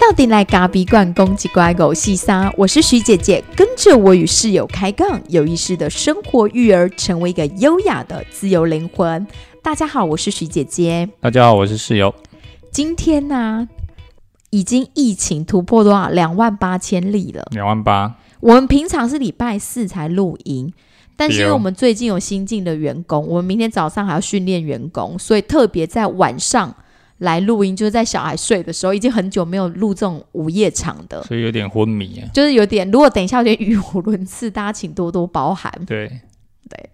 到底来咖比罐攻击乖狗细沙，我是徐姐姐，跟着我与室友开杠，有意识的生活育儿，成为一个优雅的自由灵魂。大家好，我是徐姐姐。大家好，我是室友。今天呢，已经疫情突破多少两万八千例了。两万八，我们平常是礼拜四才录音，但是因为我们最近有新进的员工，我们明天早上还要训练员工，所以特别在晚上来录音，就是在小孩睡的时候，已经很久没有录这种午夜场的，所以有点昏迷啊。就是有点，如果等一下有点语无伦次，大家请多多包涵。对对，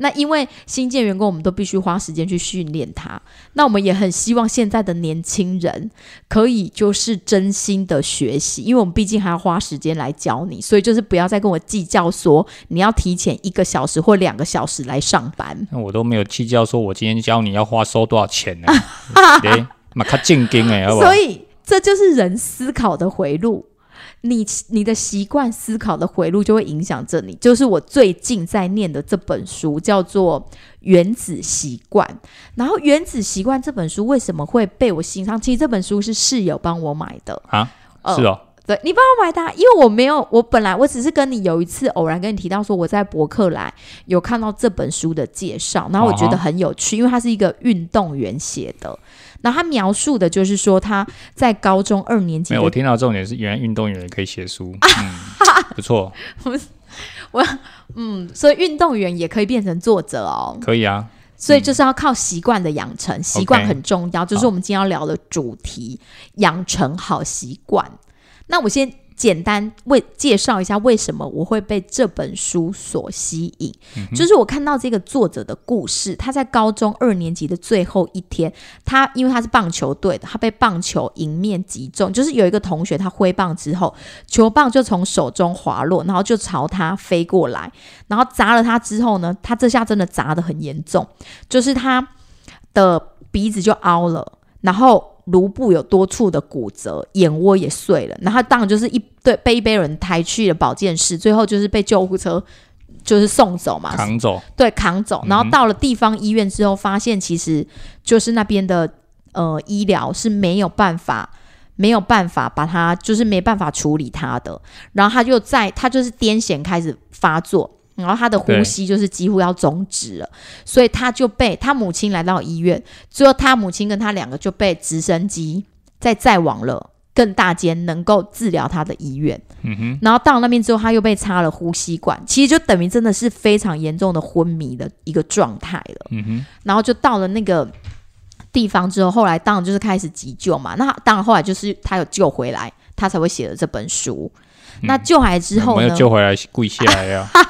那因为新建员工，我们都必须花时间去训练他。那我们也很希望现在的年轻人可以就是真心的学习，因为我们毕竟还要花时间来教你，所以就是不要再跟我计较说你要提前一个小时或两个小时来上班。那我都没有计较说我今天教你要花收多少钱呢、对，嘛较正经哎，所？以这就是人思考的回路。你你的习惯思考的回路就会影响着你，就是我最近在念的这本书叫做《原子习惯》。然后《原子习惯》这本书为什么会被我欣赏？其实这本书是室友帮我买的，啊，呃是哦，对你帮我买的啊、因为我没有，我本来我只是跟你有一次偶然跟你提到说我在博客来有看到这本书的介绍，然后我觉得哦很有趣，因为它是一个运动员写的，然后他描述的就是说他在高中二年级没有，我的，听到重点是原来运动员也可以写书，嗯，不错，我嗯，所以运动员也可以变成作者哦，可以啊。所以就是要靠习惯的养成，习惯很重要，就是我们今天要聊的主题，养成好习惯。那我先简单为介绍一下为什么我会被这本书所吸引，就是我看到这个作者的故事，他在高中二年级的最后一天，他因为他是棒球队的，他被棒球迎面击中，就是有一个同学他挥棒之后，球棒就从手中滑落，然后就朝他飞过来，然后砸了他之后呢，他这下真的砸得很严重，就是他的鼻子就凹了，然后颅部有多处的骨折，眼窝也碎了，然后当然就是一对被一堆人抬去了保健室，最后就是被救护车就是送走嘛，扛走，对，扛走。然后到了地方医院之后，发现其实就是那边的呃医疗是没有办法。没有办法把他，就是没办法处理他的，然后他就在他就是癫痫开始发作，然后他的呼吸就是几乎要终止了，所以他就被他母亲来到医院，最后他母亲跟他两个就被直升机再载往了更大间能够治疗他的医院。嗯哼，然后到了那边之后，他又被插了呼吸管，其实就等于真的是非常严重的昏迷的一个状态了。嗯哼，然后就到了那个地方之后，后来当然就是开始急救嘛。那当然后来就是他有救回来，他才会写了这本书。那救回来之后没呢？有救回来跪下来呀。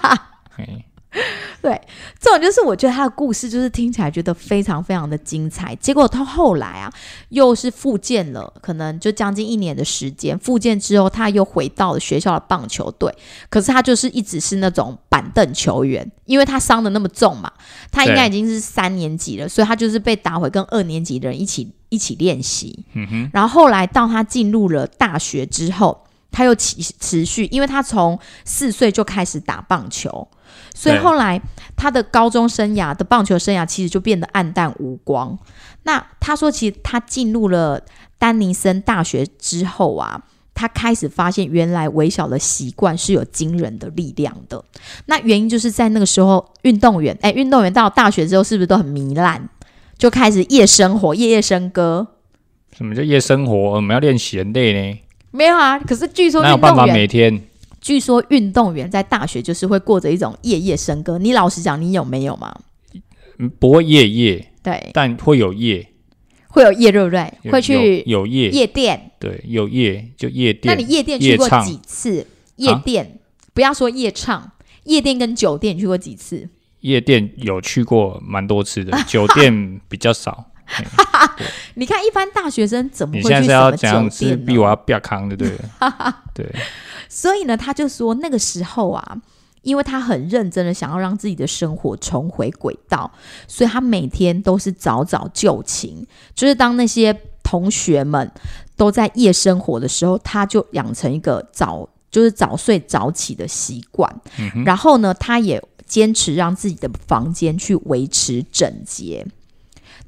嘿这种就是我觉得他的故事就是听起来觉得非常非常的精彩，结果他后来啊又是复健了，可能就将近一年的时间，复健之后他又回到了学校的棒球队，可是他就是一直是那种板凳球员，因为他伤的那么重嘛，他应该已经是三年级了，所以他就是被打回跟二年级的人一起一起练习，嗯哼，然后后来到他进入了大学之后，他又持持续，因为他从四岁就开始打棒球，所以后来他的高中生涯的棒球生涯其实就变得暗淡无光。那他说，其实他进入了丹尼森大学之后啊。他开始发现，原来微小的习惯是有惊人的力量的。那原因就是在那个时候，运动员，哎，运动员到了大学之后，是不是都很糜烂，就开始夜生活、夜夜笙歌？什么叫夜生活？我们要练习很累呢，没有啊，可是据说哪有办法运动员，每天？据说运动员在大学就是会过着一种夜夜笙歌。你老实讲，你有没有嘛？嗯不会夜夜，对，但会有夜，会有夜，对不对？会去有有夜，夜店。对，有夜就夜店那。你夜店去过几次？夜店，不要说夜唱，夜店跟酒店你去过几次？夜店有去过蛮多次的，酒店比较少。嘿 你看，一般大学生怎么会去什么要怎样？酒店是逼我呢？要变 对，所以呢，他就说那个时候啊，因为他很认真的想要让自己的生活重回轨道，所以他每天都是早早就寝，就是当那些同学们都在夜生活的时候，他就养成一个早就是早睡早起的习惯。然后呢，他也坚持让自己的房间去维持整洁。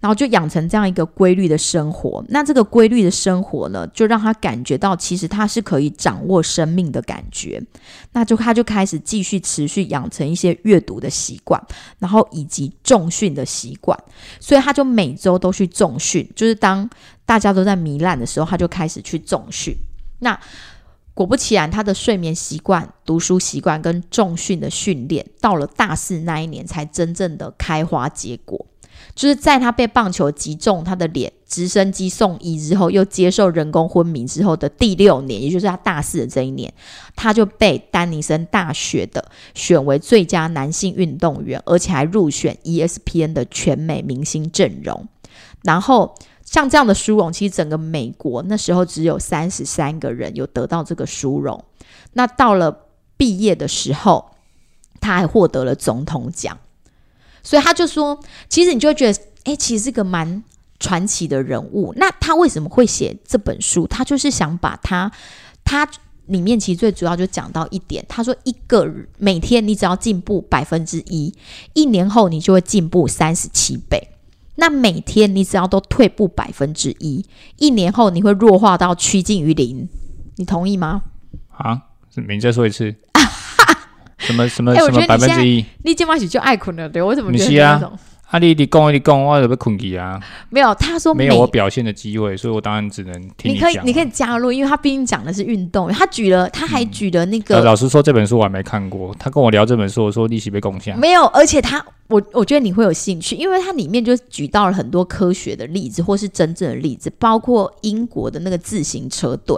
然后就养成这样一个规律的生活，那这个规律的生活呢，就让他感觉到其实他是可以掌握生命的感觉，那就他就开始继续持续养成一些阅读的习惯，然后以及重训的习惯，所以他就每周都去重训，就是当大家都在糜烂的时候，他就开始去重训。那果不其然，他的睡眠习惯、读书习惯跟重训的训练，到了大四那一年才真正的开花结果。就是在他被棒球击中他的脸，直升机送医之后，又接受人工昏迷之后的第六年，也就是他大四的这一年，他就被丹尼森大学的选为最佳男性运动员，而且还入选 ESPN 的全美明星阵容。然后像这样的殊荣，其实整个美国那时候只有三十三个人有得到这个殊荣。那到了毕业的时候，他还获得了总统奖。所以他就说，其实你就会觉得，哎，其实是个蛮传奇的人物。那他为什么会写这本书？他就是想把他，他里面其实最主要就讲到一点，他说，一个每天你只要进步百分之一，一年后你就会进步三十七倍。那每天你只要都退步百分之一，一年后你会弱化到趋近于零。你同意吗？啊，你再说一次。什么什么什么百分之一？你今晚起就爱困了，对？我怎么觉得那种？啊，你你讲你讲，我准备困去啊。没有，他说没有我表现的机会，所以我当然只能听你可以，你可以加入，因为他毕竟讲的是运动。他举了，他还举了那个。老实说，这本书我还没看过。他跟我聊这本书，我说利息被贡献。没有，而且他。我我觉得你会有兴趣，因为它里面就举到了很多科学的例子，或是真正的例子，包括英国的那个自行车队，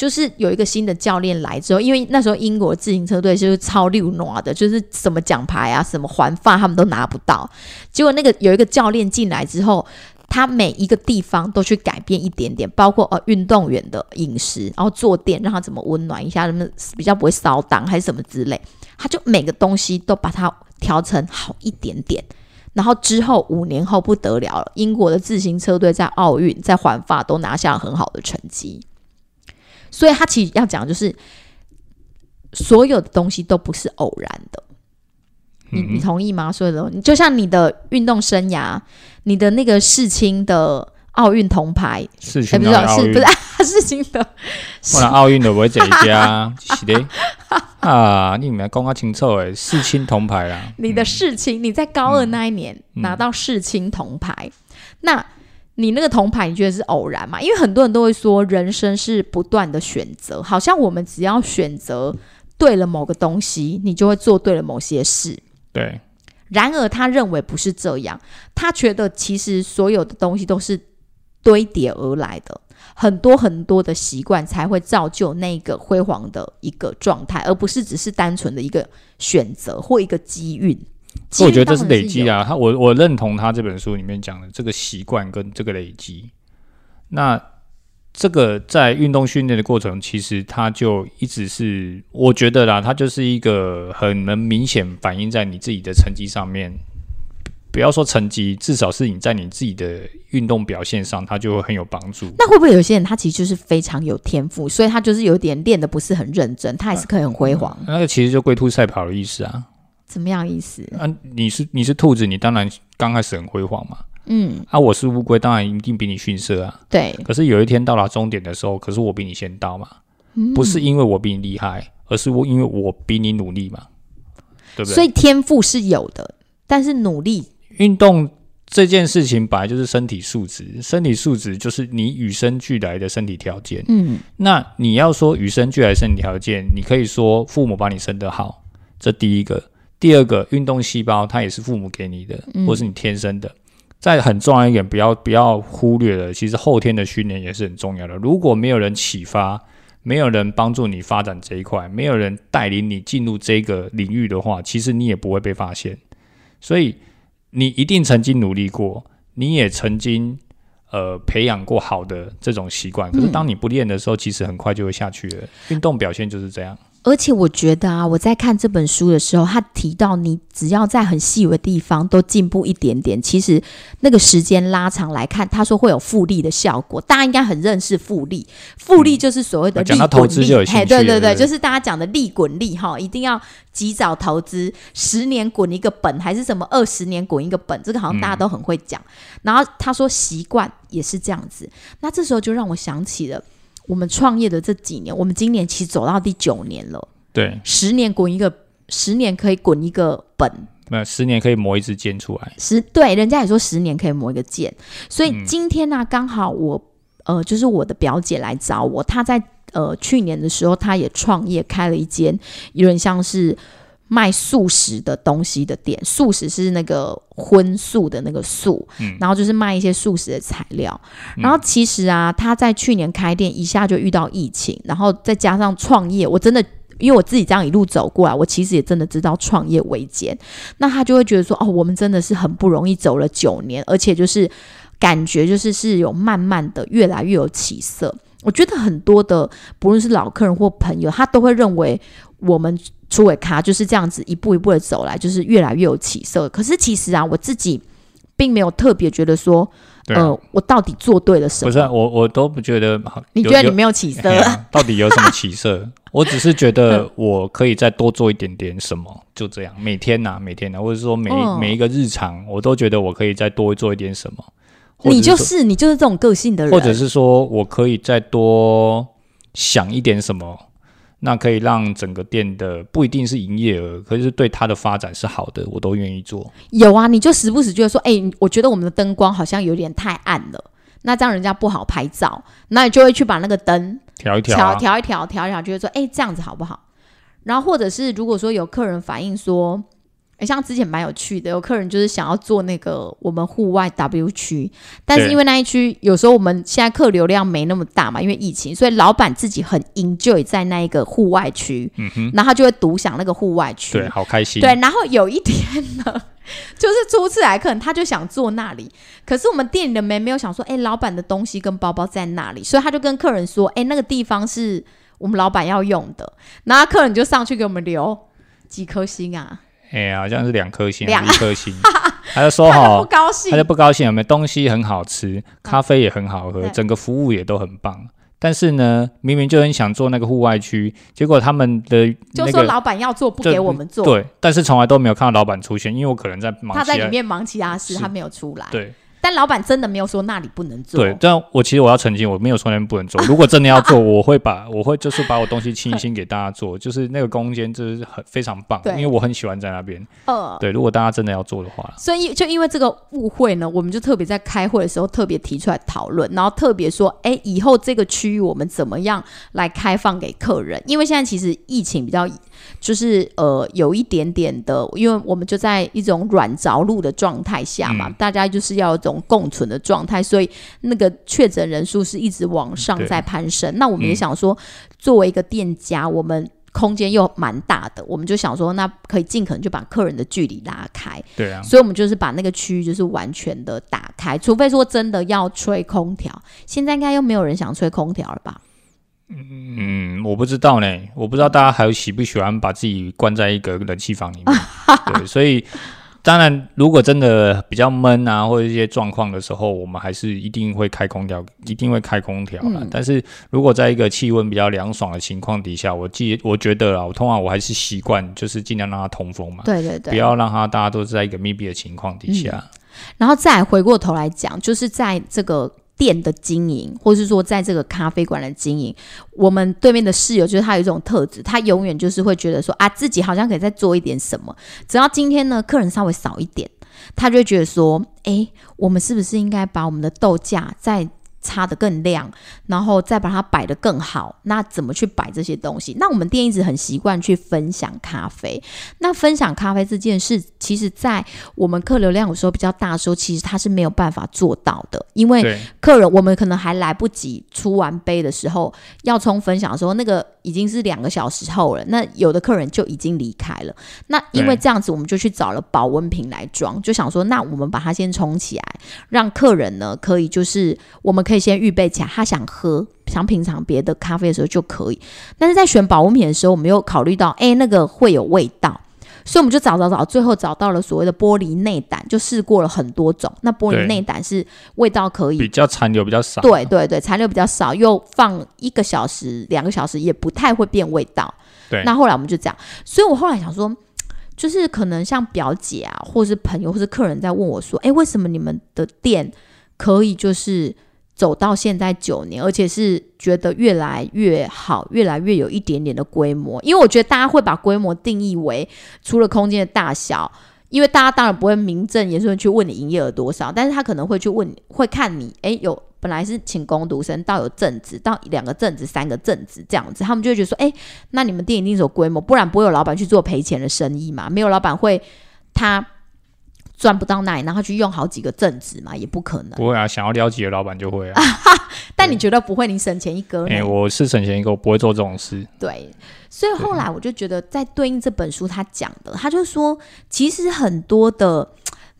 就是有一个新的教练来之后，因为那时候英国自行车队就是超溜挪的，就是什么奖牌啊、什么环发他们都拿不到。结果那个有一个教练进来之后，他每一个地方都去改变一点点，包括呃运动员的饮食，然后坐垫让他怎么温暖一下，什么比较不会烧裆还是什么之类，他就每个东西都把它。调成好一点点，然后之后五年后不得了了，英国的自行车队在奥运、在环法都拿下了很好的成绩。所以他其实要讲就是，所有的东西都不是偶然的。你你同意吗？所有的，你就像你的运动生涯，你的那个世青的。奥运铜牌，世青的奥运 不是世青 的，我奥运都不会这一家，是的啊，你们讲啊清楚诶，世青铜牌啦。你的世青，你在高二那一年拿到世青铜牌，那你那个铜牌，你觉得是偶然吗？因为很多人都会说，人生是不断的选择，好像我们只要选择对了某个东西，你就会做对了某些事。对。然而他认为不是这样，他觉得其实所有的东西都是。堆叠而来的很多很多的习惯，才会造就那个辉煌的一个状态，而不是只是单纯的一个选择或一个机运。所以我觉得这是累积啊，他我我认同他这本书里面讲的这个习惯跟这个累积。那这个在运动训练的过程，其实它就一直是我觉得啦，它就是一个很能明显反映在你自己的成绩上面。不要说成绩，至少是你在你自己的运动表现上，它就会很有帮助。那会不会有些人他其实就是非常有天赋，所以他就是有点练的不是很认真，他还是可以很辉煌？那个其实就龟兔赛跑的意思啊。怎么样意思？啊，你是你是兔子，你当然刚开始很辉煌嘛。嗯。啊，我是乌龟，当然一定比你逊色啊。对。可是有一天到达终点的时候，可是我比你先到嘛。嗯不是因为我比你厉害，而是我因为我比你努力嘛。对不对？所以天赋是有的，但是努力。运动这件事情本来就是身体素质，身体素质就是你与生俱来的身体条件。嗯，那你要说与生俱来身体条件，你可以说父母把你生得好，这第一个；第二个，运动细胞它也是父母给你的，或是你天生的。再很重要一点，不要不要忽略了，其实后天的训练也是很重要的。如果没有人启发，没有人帮助你发展这一块，没有人带领你进入这个领域的话，其实你也不会被发现。所以。你一定曾经努力过，你也曾经呃培养过好的这种习惯。可是当你不练的时候，其实很快就会下去了。运动表现就是这样。而且我觉得啊，我在看这本书的时候，他提到你只要在很细微的地方都进步一点点，其实那个时间拉长来看，他说会有复利的效果。大家应该很认识复利，复利就是所谓的利滚利，资就有兴嘿，趣了对对对，对就是大家讲的利滚利哈，一定要及早投资，十年滚一个本，还是什么二十年滚一个本，这个好像大家都很会讲。然后他说习惯也是这样子，那这时候就让我想起了。我们创业的这几年，我们今年其实走到第九年了，对，十年滚一个，十年可以滚一个本，那十年可以磨一支剑出来。十对，人家也说十年可以磨一个剑，所以嗯。今天呢、刚好我呃，就是我的表姐来找我，她在呃去年的时候，她也创业开了一间有点像是卖素食的东西的店，素食是那个荤素的那个素，嗯然后就是卖一些素食的材料。然后其实啊，他在去年开店一下就遇到疫情，然后再加上创业，我真的。因为我自己这样一路走过来，我其实也真的知道创业维艰。那他就会觉得说，哦，我们真的是很不容易走了九年，而且就是感觉就是是有慢慢的越来越有起色。我觉得很多的不论是老客人或朋友，他都会认为我们出尾咖就是这样子一步一步的走来，就是越来越有起色。可是其实啊，我自己并没有特别觉得说，啊、呃，我到底做对了什么？不是啊、我我都不觉得。你觉得你没有起色 到底有什么起色？我只是觉得我可以再多做一点点什么，就这样。每天呐、每天呐、或者说每、嗯每一个日常，我都觉得我可以再多做一点什么。你就是你就是这种个性的人，或者是说我可以再多想一点什么，那可以让整个店的不一定是营业额，可是对它的发展是好的，我都愿意做。有啊，你就时不时觉得说，哎、我觉得我们的灯光好像有点太暗了，那这样人家不好拍照，那你就会去把那个灯调一调、调啊，调一调，调一调，觉得说，哎、这样子好不好？然后或者是如果说有客人反映说，哎，像之前蛮有趣的，有客人就是想要做那个我们户外 W 区，但是因为那一区有时候我们现在客流量没那么大嘛，因为疫情，所以老板自己很 enjoy 在那一个户外区，嗯哼，然后他就会独享那个户外区，对，好开心。对，然后有一天呢，就是初次来客人，他就想坐那里，可是我们店里的妹没有想说，哎，老板的东西跟包包在那里，所以他就跟客人说，哎，那个地方是我们老板要用的，然后客人就上去给我们留几颗星啊，哎呀，好像是两颗星，一颗星，他就说他就哈不，高兴。他就，不高兴，有没有？东西很好吃，咖啡也很好喝，对。整个服务也都很棒。但是呢，明明就很想做那个户外区，结果他们的就说老板要做不给我们做，对，但是从来都没有看到老板出现，因为我可能在忙他在里面忙其他事，他没有出来，对但老板真的没有说那里不能做，对，但我其实我要澄清，我没有说那边不能做。如果真的要做，我会把我会就是把我东西清一清给大家做，就是那个空间就是很非常棒，对因为我很喜欢在那边。呃，对，如果大家真的要做的话，所以就因为这个误会呢，我们就特别在开会的时候特别提出来讨论，然后特别说，哎，以后这个区域我们怎么样来开放给客人？因为现在其实疫情比较就是呃有一点点的，因为我们就在一种软着陆的状态下嘛，嗯大家就是要有一种共存的状态，所以那个确诊人数是一直往上在攀升。那我们也嗯想说，作为一个店家，我们空间又蛮大的，我们就想说，那可以尽可能就把客人的距离拉开。对啊，所以我们就是把那个区域就是完全的打开，除非说真的要吹空调，现在应该又没有人想吹空调了吧？嗯，我不知道呢，我不知道大家还有喜不喜欢把自己关在一个冷气房里面。对，所以当然，如果真的比较闷啊，或者一些状况的时候，我们还是一定会开空调，一定会开空调啦。嗯但是如果在一个气温比较凉爽的情况底下，我记我觉得啊，我通常我还是习惯就是尽量让它通风嘛，对对对，不要让它大家都是在一个密闭的情况底下。然后再回过头来讲，就是在这个店的经营，或是说在这个咖啡馆的经营，我们对面的室友就是他有一种特质，他永远就是会觉得说啊，自己好像可以再做一点什么，只要今天呢客人稍微少一点，他就觉得说，诶，我们是不是应该把我们的豆价再擦得更亮，然后再把它摆得更好。那怎么去摆这些东西？那我们店一直很习惯去分享咖啡。那分享咖啡这件事，其实在我们客流量有时候比较大的时候，其实它是没有办法做到的，因为，客人我们可能还来不及出完杯的时候，要冲分享的时候，那个已经是两个小时后了。那有的客人就已经离开了。那因为这样子，我们就去找了保温瓶来装，就想说，那我们把它先冲起来，让客人呢可以就是我们可以先预备起来，他想喝、想品尝别的咖啡的时候就可以。但是在选保温瓶的时候，我们又考虑到，哎，那个会有味道，所以我们就找找找，最后找到了所谓的玻璃内胆，就试过了很多种。那玻璃内胆是味道可以比较残留比较少。对对对，残留比较少，又放一个小时、两个小时也不太会变味道。对那后来我们就这样，所以我后来想说，就是可能像表姐啊，或是朋友，或是客人在问我说，哎，为什么你们的店可以就是走到现在九年，而且是觉得越来越好，越来越有一点点的规模？因为我觉得大家会把规模定义为除了空间的大小。因为大家当然不会名正言顺去问你营业额多少，但是他可能会去问，会看你，诶，有本来是请工读生，到有正职，到两个正职、三个正职这样子，他们就会觉得说，诶，那你们店一定是有规模，不然不会有老板去做赔钱的生意嘛，没有老板会他赚不到那里，然后去用好几个正职嘛，也不可能。不会啊，想要了解的老板就会啊。但你觉得不会，你省钱一哥呢？哎、我是省钱一个，我不会做这种事。对，所以后来我就觉得，在对应这本书他讲的，他就说，其实很多的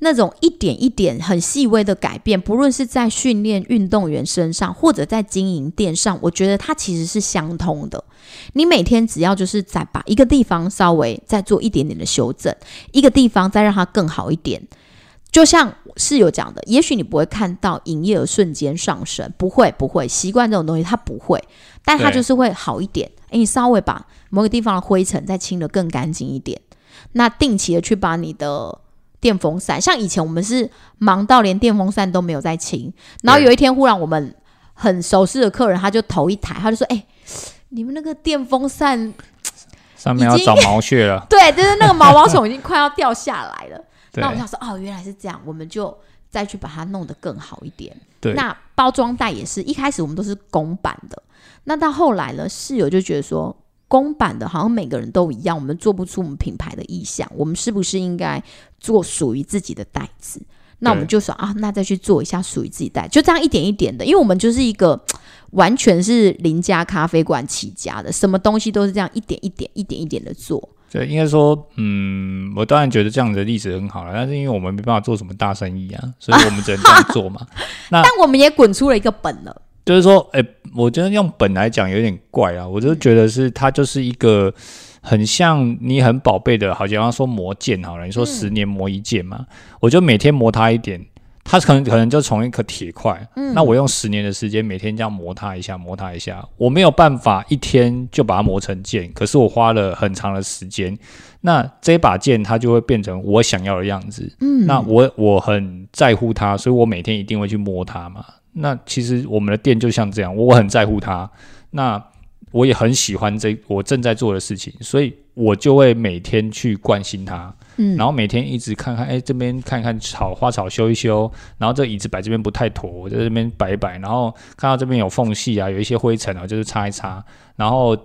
那种一点一点很细微的改变，不论是在训练运动员身上，或者在经营店上，我觉得它其实是相通的。你每天只要就是在把一个地方稍微再做一点点的修正，一个地方再让它更好一点。就像室友讲的，也许你不会看到营业额瞬间上升，不会，不会，习惯这种东西它不会，但它就是会好一点。诶，你稍微把某个地方的灰尘再清得更干净一点，那定期的去把你的电风扇，像以前我们是忙到连电风扇都没有在清，然后有一天忽然我们很熟悉的客人他就投一台，他就说：“哎，你们那个电风扇，上面要长毛屑了，对，就是那个毛毛虫已经快要掉下来了。”那我想说，哦，原来是这样，我们就再去把它弄得更好一点。对。那包装袋也是一开始我们都是公版的，那到后来呢，室友就觉得说，公版的好像每个人都一样，我们做不出我们品牌的意向，我们是不是应该做属于自己的袋子？那我们就说啊，那再去做一下属于自己袋，就这样一点一点的，因为我们就是一个 完全是邻家咖啡馆起家的，什么东西都是这样一点一点、一点一点的做。对，应该说，嗯，我当然觉得这样的例子很好了，但是因为我们没办法做什么大生意啊，所以我们只能这样做嘛。那 但我们也滚出了一个本了，就是说，哎、我觉得用本来讲有点怪啊，我就觉得是它就是一个很像你很宝贝的，好像要说磨剑好了，你说十年磨一剑嘛，我就每天磨它一点。它可能可能就从一颗铁块，那我用十年的时间，每天这样磨它一下，磨它一下，我没有办法一天就把它磨成剑，可是我花了很长的时间，那这把剑它就会变成我想要的样子。嗯，那我我很在乎它，所以我每天一定会去摸它嘛。那其实我们的店就像这样，我很在乎它，那我也很喜欢这我正在做的事情，所以我就会每天去关心它，嗯然后每天一直看看，哎、这边看看草花草修一修，然后这椅子摆这边不太妥，我在这边摆一摆，然后看到这边有缝隙啊，有一些灰尘啊，就是擦一擦，然后。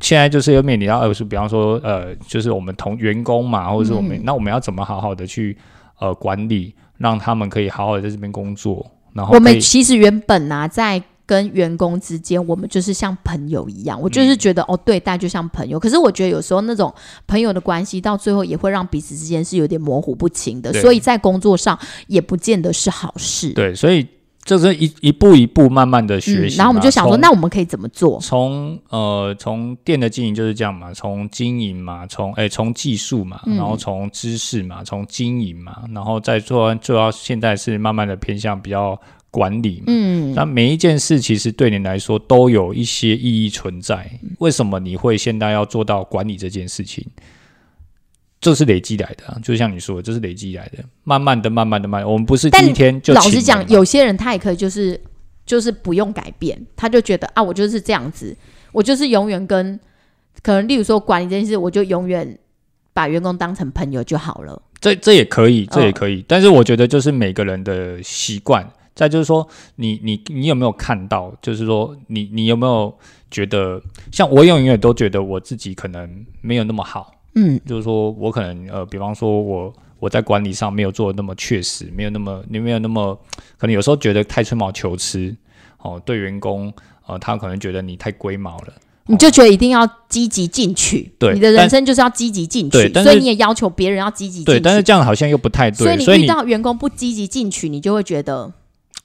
现在就是要面临到，呃，是比方说，呃，就是我们同员工嘛，或者是我们，嗯那我们要怎么好好的去呃管理，让他们可以好好的在这边工作，然后我们其实原本啊，在跟员工之间，我们就是像朋友一样。我就是觉得、哦，对待就像朋友。可是我觉得有时候那种朋友的关系，到最后也会让彼此之间是有点模糊不清的，所以在工作上也不见得是好事。对，所以就是一一步一步慢慢的学嗯，习嘛、然后我们就想说，那我们可以怎么做？从呃从店的经营就是这样嘛，从经营嘛，从哎从技术嘛，嗯然后从知识嘛，从经营嘛，然后再做做到现在是慢慢的偏向比较管理嘛。嗯，那每一件事其实对你来说都有一些意义存在。嗯为什么你会现在要做到管理这件事情？这是累积来的、啊，就像你说的，这是累积来的，慢慢的、慢慢的、慢，我们不是一天就老实讲，有些人他也可以就是就是不用改变，他就觉得啊，我就是这样子，我就是永远跟可能例如说管理这件事，我就永远把员工当成朋友就好了。这这也可以，这也嗯可以，但是我觉得就是每个人的习惯。再就是说，你你你有没有看到？就是说，你你有没有觉得，像我永远都觉得我自己可能没有那么好，嗯就是说我可能呃，比方说我我在管理上没有做的那么确实，没有那么你没有那么可能有时候觉得太吹毛求疵哦，对员工呃，他可能觉得你太龟毛了。你就觉得一定要积极进取，对你的人生就是要积极进取，所以你也要求别人要积极进对，取。但是这样好像又不太对，所以你遇到员工不积极进取，你就会觉得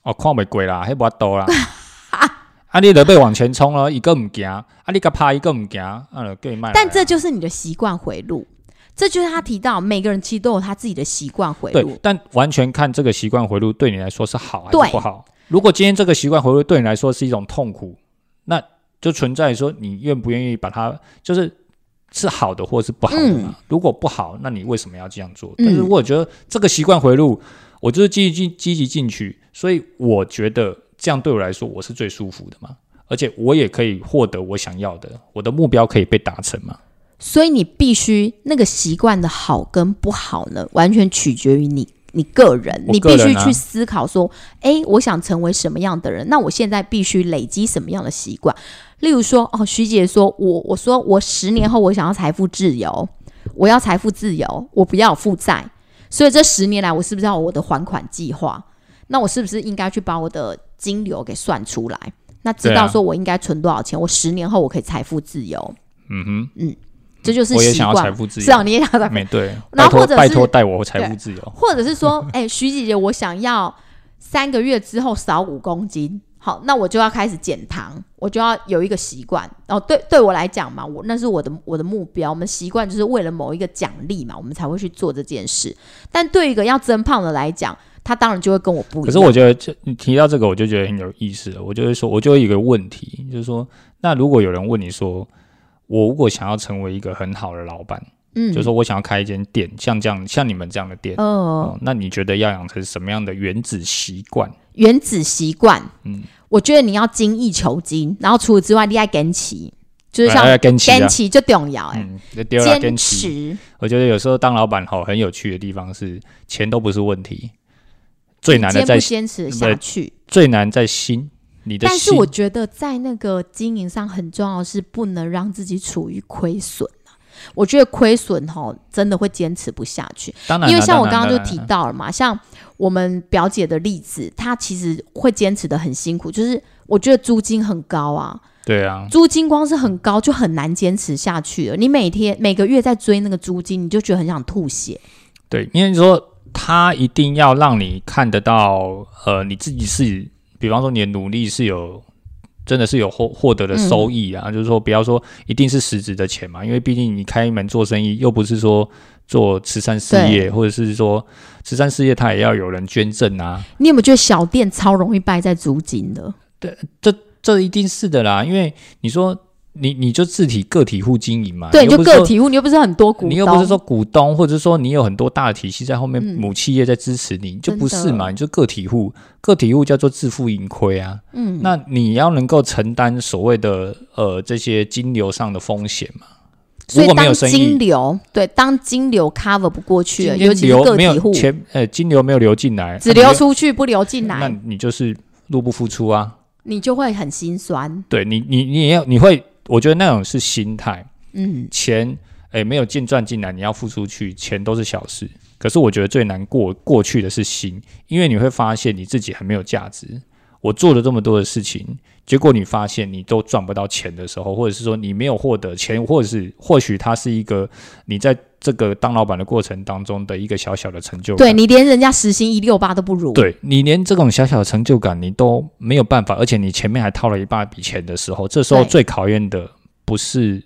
哦，看袂过啦，迄无多啦。啊，你得被往前冲了，一个唔行，啊，你个怕一个唔行，啊，给你卖。但这就是你的习惯回路，这就是他提到每个人其实都有他自己的习惯回路。对，但完全看这个习惯回路对你来说是好还是不好。如果今天这个习惯回路对你来说是一种痛苦，那就存在说你愿不愿意把它就是是好的或是不好的嘛？如果不好，那你为什么要这样做？但是我觉得这个习惯回路，我就是积极积极进取，所以我觉得。这样对我来说，我是最舒服的嘛，而且我也可以获得我想要的，我的目标可以被达成嘛。所以你必须那个习惯的好跟不好呢，完全取决于你你个人，你必须去思考说，哎，我想成为什么样的人？那我现在必须累积什么样的习惯？例如说，哦，徐姐说我我说我十年后我想要财富自由，我要财富自由，我不要负债，所以这十年来我是不是要我的还款计划？那我是不是应该去把我的金流给算出来？那知道说我应该存多少钱？我十年后我可以财富自由。嗯哼，嗯，这就是我也想要财富自由。是啊，你也想要。没对，然后或者拜托带我财富自由，或者是说，哎，徐姐姐，我想要三个月之后少五公斤。好，那我就要开始减糖，我就要有一个习惯。哦对对我来讲嘛，我那是我的我的目标。我们习惯就是为了某一个奖励嘛，我们才会去做这件事。但对一个要增胖的来讲，他当然就会跟我不一样。可是我觉得，这你提到这个，我就觉得很有意思了。我就会说，我就会有一个问题，就是说，那如果有人问你说，我如果想要成为一个很好的老板，嗯，就是说我想要开一间店，像这样，像你们这样的店，哦，那你觉得要养成什么样的原子习惯？原子习惯，嗯，我觉得你要精益求精，然后除此之外，你爱坚持，就是像坚持就重要，哎，坚持。我觉得有时候当老板好很有趣的地方是，钱都不是问题。最难的在坚持下去，最难在心。你的，但是我觉得在那个经营上很重要是不能让自己处于亏损我觉得亏损哈，真的会坚持不下去。当然，因为像我刚刚就提到了嘛，像我们表姐的例子，她其实会坚持的很辛苦。就是我觉得租金很高啊，对啊，租金光是很高就很难坚持下去了。你每天每个月在追那个租金，你就觉得很想吐血。对，因为说。他一定要让你看得到，呃，你自己是，比方说你的努力是有，真的是有获获得的收益啊。就是说，不要说一定是实质的钱嘛，因为毕竟你开门做生意，又不是说做慈善事业，或者是说慈善事业，它也要有人捐赠啊。你有没有觉得小店超容易败在租金的？对，这这一定是的啦，因为你说。你你就自体个体户经营嘛？对，就个体户，你又不是很多股，你又不是说股东，或者说你有很多大的体系在后面，母企业在支持你，就不是嘛？你就个体户，个体户叫做自负盈亏啊。嗯，那你要能够承担所谓的呃这些金流上的风险嘛？所以当金流对当金流 cover 不过去了，尤其是个体户，钱呃金流没有流进来，只流出去不流进来，那你就是入不敷出啊，你就会很心酸。对你，你你也要你会。我觉得那种是心态，嗯，钱诶没有进赚进来，你要付出去，钱都是小事。可是我觉得最难过过去的是心，因为你会发现你自己很没有价值。我做了这么多的事情，结果你发现你都赚不到钱的时候，或者是说你没有获得钱，或者是或许它是一个你在这个当老板的过程当中的一个小小的成就。对你连人家时薪一六八都不如，对你连这种小小的成就感你都没有办法，而且你前面还掏了一大笔钱的时候，这时候最考验的不是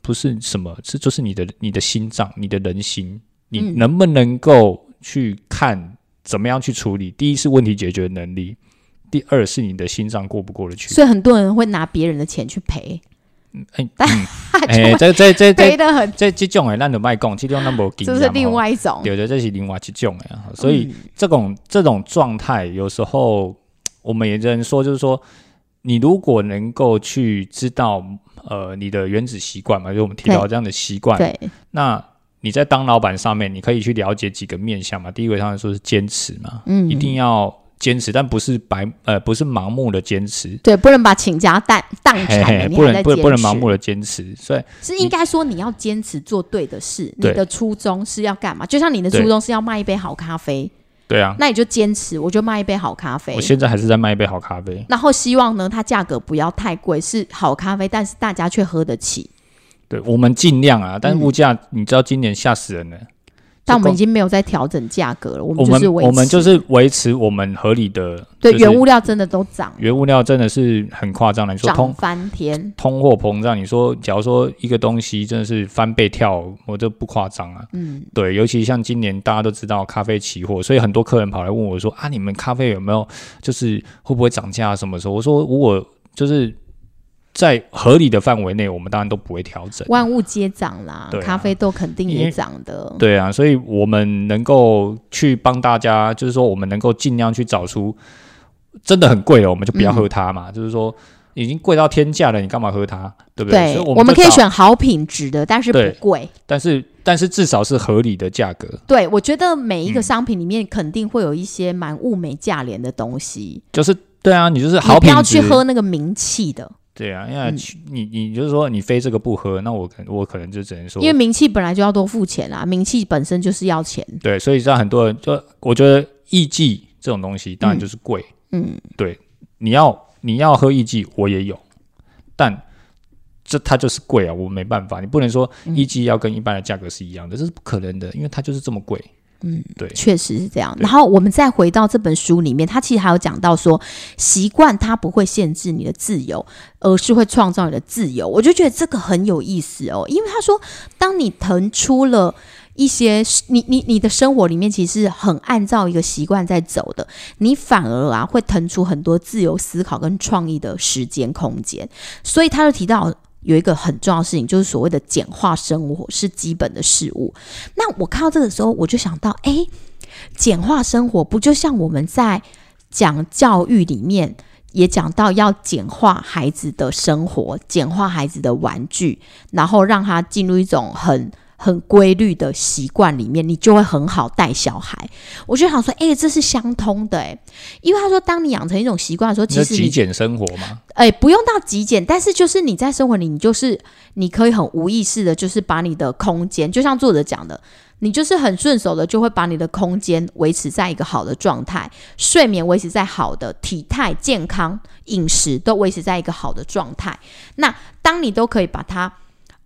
不是什么，是就是你的你的心脏，你的人心，你能不能够去看怎么样去处理？第一是问题解决能力。第二是你的心脏过不过得去，所以很多人会拿别人的钱去赔。哎，哎，这这这赔的很，这这种诶，那就卖讲，这种那么这是另外一种，对对这是另外一种诶。所以这种这种状态，有时候我们也只能说，就是说，你如果能够去知道，呃，你的原子习惯嘛，就我们提到这样的习惯，对，那你在当老板上面，你可以去了解几个面向嘛。第一个上来说是坚持嘛，嗯，一定要。坚持，但不是白呃，不是盲目的坚持。对，不能把倾家荡荡产，不能不不能盲目的坚持。所以是应该说你要坚持做对的事。你的初衷是要干嘛？就像你的初衷是要卖一杯好咖啡。对啊，那你就坚持，我就卖一杯好咖啡。我现在还是在卖一杯好咖啡。然后希望呢，它价格不要太贵，是好咖啡，但是大家却喝得起。对，我们尽量啊，但是物价你知道今年吓死人了。但我们已经没有在调整价格了，我们我就是维持们我们就是维持我们合理的，对就是原物料真的都涨原物料真的是很夸张的。你说涨通翻天，通货膨胀，你说假如说一个东西真的是翻倍跳，我这不夸张啊。嗯，对，尤其像今年大家都知道咖啡期货，所以很多客人跑来问我说啊，你们咖啡有没有就是会不会涨价啊？什么时候？我说如果就是在合理的范围内，我们当然都不会调整。万物皆涨啦，啊咖啡豆肯定也涨的，对啊，所以我们能够去帮大家，就是说我们能够尽量去找出真的很贵了，我们就不要喝它嘛。就是说已经贵到天价了，你干嘛喝它？对不对？我们可以选好品质的，但是不贵。但是但是至少是合理的价格。对，我觉得每一个嗯商品里面肯定会有一些蛮物美价廉的东西，就是对啊，你就是好品质不要去。喝那个名气的，对啊，因为嗯你你就是说你非这个不喝，那我可我可能就只能说因为名气本来就要多付钱啊，名气本身就是要钱。对，所以让很多人就我觉得艺妓这种东西当然就是贵。嗯，对你要你要喝艺妓，我也有，但这它就是贵啊，我没办法，你不能说嗯艺妓要跟一般的价格是一样的，这是不可能的，因为它就是这么贵。嗯，对确实是这样。然后我们再回到这本书里面，它其实还有讲到说，习惯它不会限制你的自由，而是会创造你的自由。我就觉得这个很有意思哦，因为他说，当你腾出了。一些你你你的生活里面其实很按照一个习惯在走的，你反而啊会腾出很多自由思考跟创意的时间空间。所以他就提到有一个很重要的事情，就是所谓的简化生活是基本的事物。那我看到这个时候，我就想到，哎，简化生活不就像我们在讲教育里面也讲到要简化孩子的生活，简化孩子的玩具，然后让他进入一种很。很规律的习惯里面，你就会很好带小孩。我就想说，诶，这是相通的诶，因为他说，当你养成一种习惯的时候，其实极简生活嘛，哎，不用到极简，但是就是你在生活里，你就是你可以很无意识的，就是把你的空间，就像作者讲的，你就是很顺手的，就会把你的空间维持在一个好的状态，睡眠维持在好的体态、健康、饮食都维持在一个好的状态。那当你都可以把它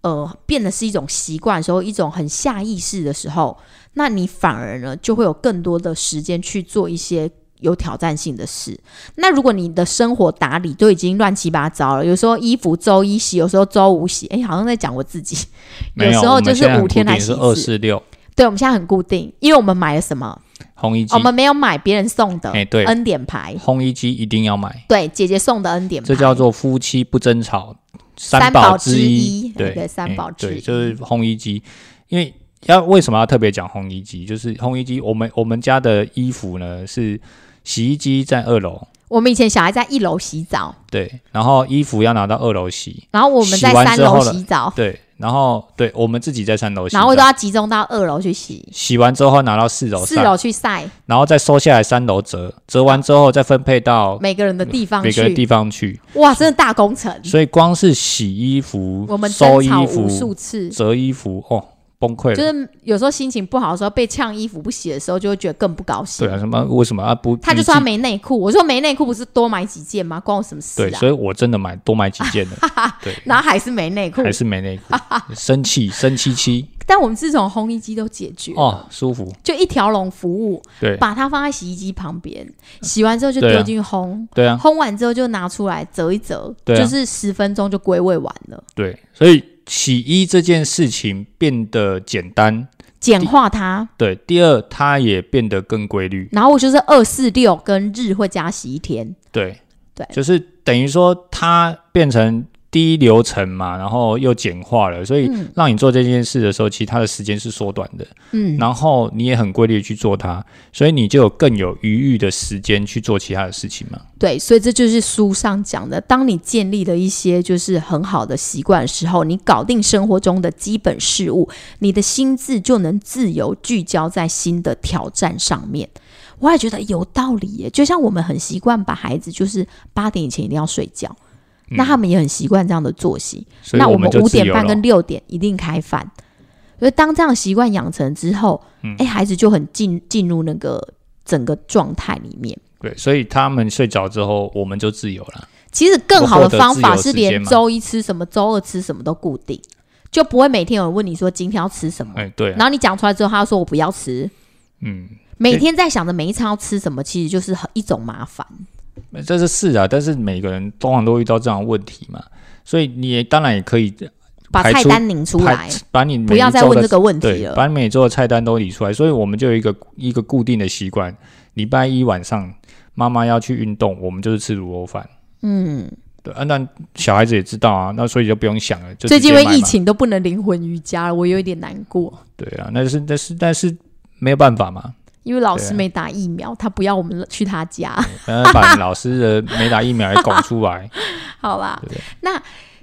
呃变得是一种习惯的时候，一种很下意识的时候，那你反而呢就会有更多的时间去做一些有挑战性的事。那如果你的生活打理都已经乱七八糟了，有时候衣服周一洗，有时候周五洗，哎，好像在讲我自己。没有，时候就是五天固定是二来洗一次。四六对，我们现在很固定，因为我们买了什么？烘衣机我，们没有买别人送的哎对恩典牌，烘衣机一定要买，对，姐姐送的恩典牌，这叫做夫妻不争吵三宝宝之一。对对三宝之一就是烘衣机，因为要为什么要特别讲烘衣机？就是烘衣机，我们我们家的衣服呢是洗衣机在二楼，我们以前小孩在一楼洗澡，对，然后衣服要拿到二楼洗，然后我们在三楼洗澡，对，然后对我们自己在三楼洗澡，然后都要集中到二楼去洗，洗完之后拿到四楼晒，四楼去晒，然后再收下来三楼折，折完之后再分配到每个人的地方去，每个地方去，哇，真的大工程。所以光是洗衣服、我们收衣服、次，折衣服，哦，崩溃了。就是有时候心情不好的时候，被呛衣服不洗的时候，就会觉得更不高兴。对啊，什么为什么啊不？他就说他没内裤，我说没内裤不是多买几件吗？关我什么事对，啊？所以我真的买多买几件的，对，然后还是没内裤，还是没内裤，生气生气气 但我们自从烘衣机都解决，哦，舒服，就一条龙服务，对把它放在洗衣机旁边，洗完之后就丢进去烘，对啊，烘完之后就拿出来折一折，对啊就是十分钟就归位完了，对，所以洗衣这件事情变得简单，简化它。对，第二它也变得更规律，然后我就是二四六跟日会加洗一天，对对。就是等于说它变成第一流程嘛，然后又简化了，所以嗯让你做这件事的时候，其实它的时间是缩短的，嗯，然后你也很规律去做它，所以你就有更有余裕的时间去做其他的事情嘛。对，所以这就是书上讲的，当你建立了一些就是很好的习惯的时候，你搞定生活中的基本事物，你的心智就能自由聚焦在新的挑战上面。我也觉得有道理耶，就像我们很习惯把孩子就是八点以前一定要睡觉，那他们也很习惯这样的作息。那我们五点半跟六点一定开饭。所以当这样的习惯养成之后，哎、嗯孩子就很进进入那个整个状态里面。对，所以他们睡着之后，我们就自由了。其实更好的方法是连周一吃什么、周二吃什么都固定，就不会每天有人问你说今天要吃什么，哎，对啊、然后你讲出来之后，他说我不要吃。嗯，每天在想着每一餐要吃什么，其实就是很一种麻烦。这是是啊，但是每个人通常都会遇到这样的问题嘛，所以你也当然也可以把菜单拧出来，把你每不要再问这个问题对，了。把你每周的菜单都理出来，所以我们就有一个一个固定的习惯，礼拜一晚上妈妈要去运动，我们就是吃卤肉饭。嗯，对啊，那小孩子也知道啊，那所以就不用想了，就最近因为疫，情都不能灵魂瑜伽了，我有一点难过，对啊，那是但是但是没有办法嘛，因为老师没打疫苗，他不要我们去他家。然后把老师的没打疫苗也拱出来，好吧那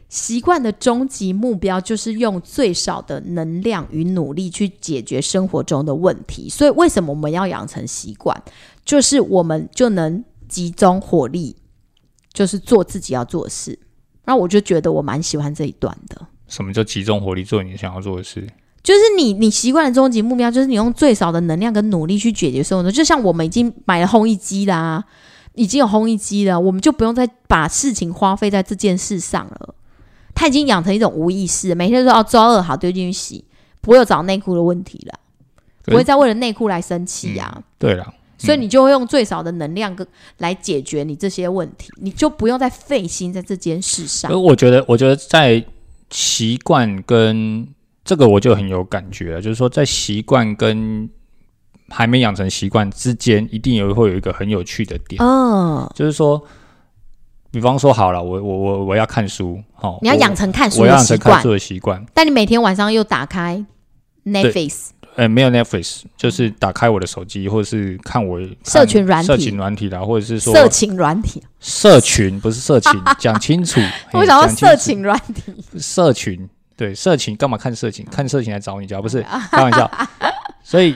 习惯的终极目标就是用最少的能量与努力去解决生活中的问题。所以，为什么我们要养成习惯？就是我们就能集中火力，就是做自己要做的事。然后我就觉得我蛮喜欢这一段的。什么叫集中火力做你想要做的事？就是你，你习惯的终极目标，就是你用最少的能量跟努力去解决生活中。就像我们已经买了烘衣机啦，已经有烘衣机了，我们就不用再把事情花费在这件事上了。他已经养成一种无意识，每天都说哦，周二好丢进去洗，不会有找内裤的问题了，不会再为了内裤来生气呀、对了，所以你就会用最少的能量跟来解决你这些问题，你就不用再费心在这件事上而。我觉得，我觉得在习惯跟这个我就很有感觉了，就是说在习惯跟还没养成习惯之间，一定有会有一个很有趣的点，嗯，就是说，比方说好了，我我我我要看书，好，你要我养成看书的习惯。养成看书，的习惯。但你每天晚上又打开 Netflix，呃，没有 Netflix，就是打开我的手机，或者是看我看 社群软体。社群软体啦，或者是说色情软体，社群不是色情，讲清楚。我嘿想到色讲清楚。情软体，社群，对色情干嘛看色情？看色情来找你家，不是开玩笑。所以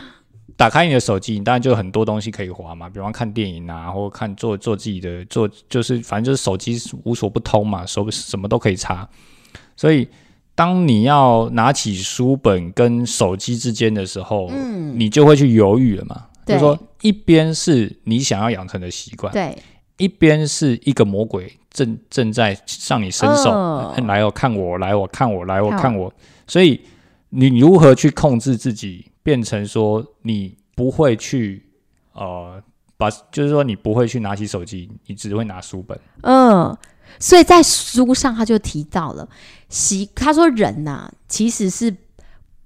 打开你的手机，你当然就很多东西可以滑嘛，比方看电影啊，或看做做自己的做，就是反正就是手机无所不通嘛，手什么都可以查。所以当你要拿起书本跟手机之间的时候，嗯，你就会去犹豫了嘛。就是说，一边是你想要养成的习惯，对，一边是一个魔鬼正正在向你伸手，来哦，看我，来我，看我，来我，看我看我。所以你如何去控制自己，变成说你不会去呃把，就是说你不会去拿起手机，你只会拿书本。嗯，所以在书上他就提到了习，他说人呐、其实是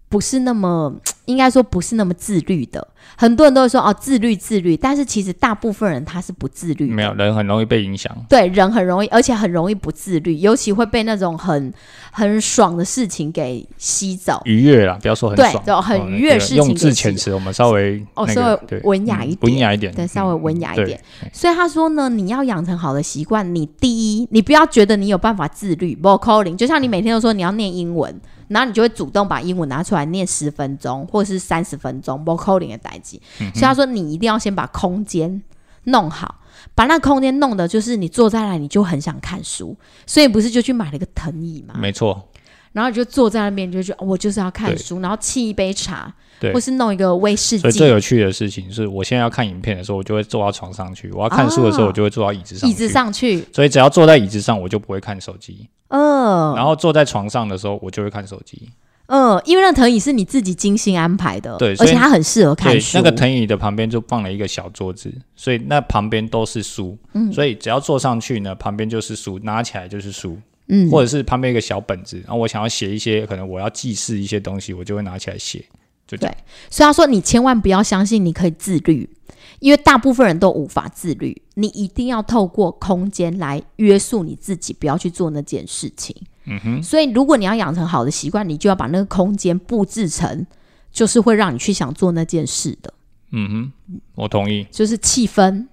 不是那么，应该说不是那么自律的。很多人都会说哦，自律自律，但是其实大部分人他是不自律的。没有人很容易被影响。对，人很容易，而且很容易不自律，尤其会被那种很很爽的事情给吸走。愉悦啦，不要说很爽，对就很哦愉悦事情给自字遣词，我们稍微哦那个稍微文雅一点文雅一点，对，稍微嗯文雅一对点。所以他说呢，你要养成好的习惯，你第一，你不要觉得你有办法自律 v o c a l i n g 就像你每天都说你要念英文，然后你就会主动把英文拿出来念十分钟或者是三十分钟 v o c a l i n g 的代际。嗯所以他说你一定要先把空间弄好。把那空间弄的，就是你坐在那里你就很想看书，所以不是就去买了一个藤椅嘛，没错，然后你就坐在那边，你就觉得、哦我就是要看对书，然后沏一杯茶，或是弄一个威士所以最，有趣的事情是我现在要看影片的时候，我就会坐到床上去；我要看书的时候，啊我就会坐到椅子上。椅子。上去，所以只要坐在椅子上，我就不会看手机；嗯，然后坐在床上的时候，我就会看手机。嗯，因为那藤椅是你自己精心安排的，对而且它很适合看，书。那个藤椅的旁边就放了一个小桌子，所以那旁边都是书。嗯所以只要坐上去呢，旁边就是书，拿起来就是书，嗯，或者是旁边一个小本子，然后我想要写一些，可能我要记事一些东西，我就会拿起来写。就这样。所以他说你千万不要相信你可以自律，因为大部分人都无法自律。你一定要透过空间来约束你自己，不要去做那件事情。嗯哼，所以如果你要养成好的习惯，你就要把那个空间布置成，就是会让你去想做那件事的，嗯哼，我同意。就是气氛，